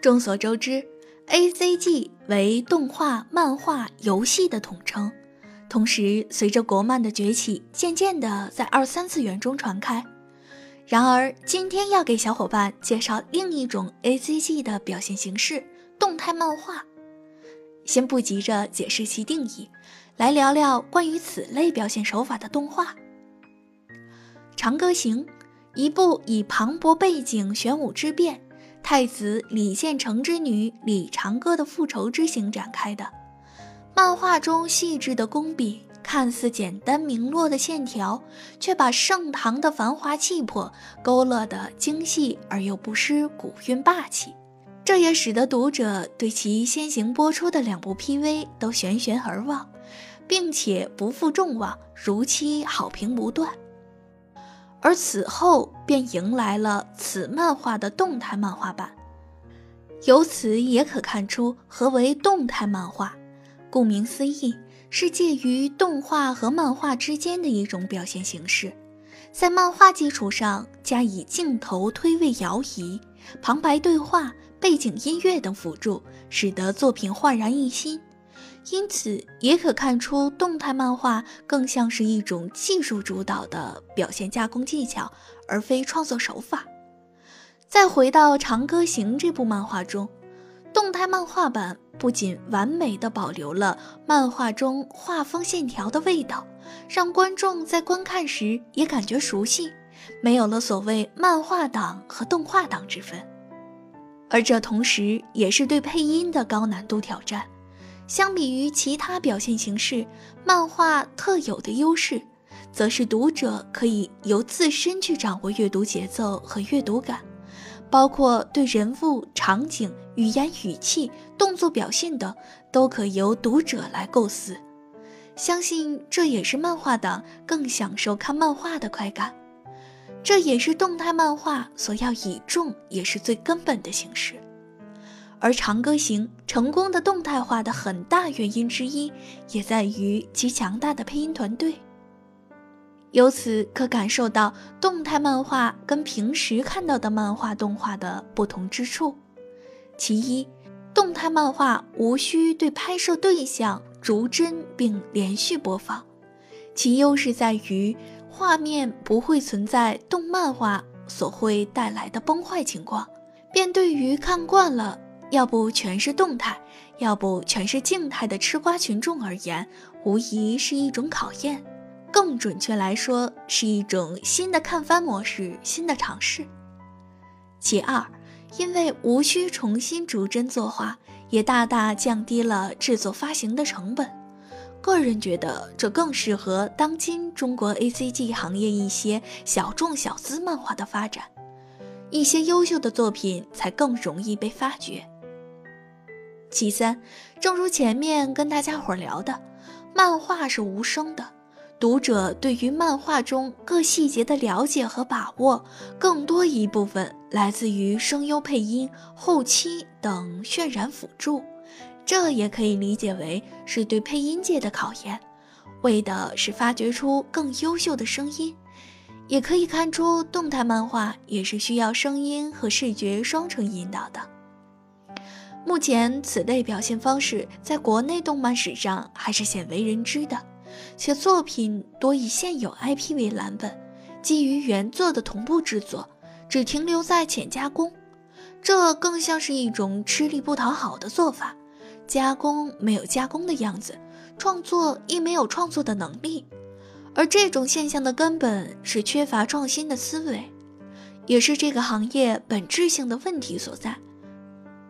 众所周知，A C G 为动画、漫画、游戏的统称。同时，随着国漫的崛起，渐渐的在二三次元中传开。然而，今天要给小伙伴介绍另一种 A C G 的表现形式——动态漫画。先不急着解释其定义，来聊聊关于此类表现手法的动画。《长歌行》，一部以磅礴背景、玄武之变、太子李献成之女李长歌的复仇之行展开的。漫画中细致的工笔，看似简单明落的线条，却把盛唐的繁华气魄勾勒得精细而又不失古韵霸气。这也使得读者对其先行播出的两部 PV 都悬悬而望，并且不负众望，如期好评不断。而此后便迎来了此漫画的动态漫画版，由此也可看出何为动态漫画。顾名思义，是介于动画和漫画之间的一种表现形式，在漫画基础上加以镜头推位摇移、旁白对话。背景音乐等辅助，使得作品焕然一新。因此，也可看出动态漫画更像是一种技术主导的表现加工技巧，而非创作手法。再回到《长歌行》这部漫画中，动态漫画版不仅完美的保留了漫画中画风线条的味道，让观众在观看时也感觉熟悉，没有了所谓漫画党和动画党之分。而这同时也是对配音的高难度挑战。相比于其他表现形式，漫画特有的优势，则是读者可以由自身去掌握阅读节奏和阅读感，包括对人物、场景、语言、语气、动作表现等，都可由读者来构思。相信这也是漫画党更享受看漫画的快感。这也是动态漫画所要倚重，也是最根本的形式。而《长歌行》成功的动态化的很大原因之一，也在于其强大的配音团队。由此可感受到动态漫画跟平时看到的漫画动画的不同之处。其一，动态漫画无需对拍摄对象逐帧并连续播放，其优势在于。画面不会存在动漫画所会带来的崩坏情况，便对于看惯了要不全是动态，要不全是静态的吃瓜群众而言，无疑是一种考验。更准确来说，是一种新的看番模式，新的尝试。其二，因为无需重新逐帧作画，也大大降低了制作发行的成本。个人觉得这更适合当今中国 A C G 行业一些小众小资漫画的发展，一些优秀的作品才更容易被发掘。其三，正如前面跟大家伙聊的，漫画是无声的，读者对于漫画中各细节的了解和把握，更多一部分来自于声优配音、后期等渲染辅助。这也可以理解为是对配音界的考验，为的是发掘出更优秀的声音。也可以看出，动态漫画也是需要声音和视觉双重引导的。目前，此类表现方式在国内动漫史上还是鲜为人知的，且作品多以现有 IP 为蓝本，基于原作的同步制作，只停留在浅加工，这更像是一种吃力不讨好的做法。加工没有加工的样子，创作亦没有创作的能力，而这种现象的根本是缺乏创新的思维，也是这个行业本质性的问题所在。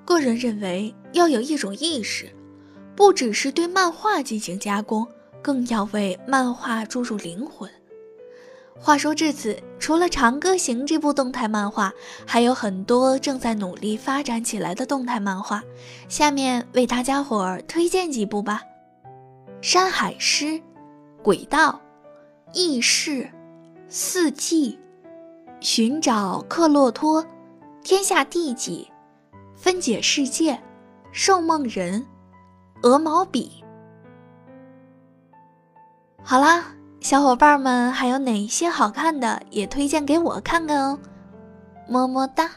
个人认为，要有一种意识，不只是对漫画进行加工，更要为漫画注入灵魂。话说至此，除了《长歌行》这部动态漫画，还有很多正在努力发展起来的动态漫画。下面为大家伙儿推荐几部吧：《山海诗》《轨道》《异世》《四季》《寻找克洛托》《天下第几》《分解世界》《兽梦人》《鹅毛笔》。好啦。小伙伴们还有哪些好看的，也推荐给我看看哦，么么哒。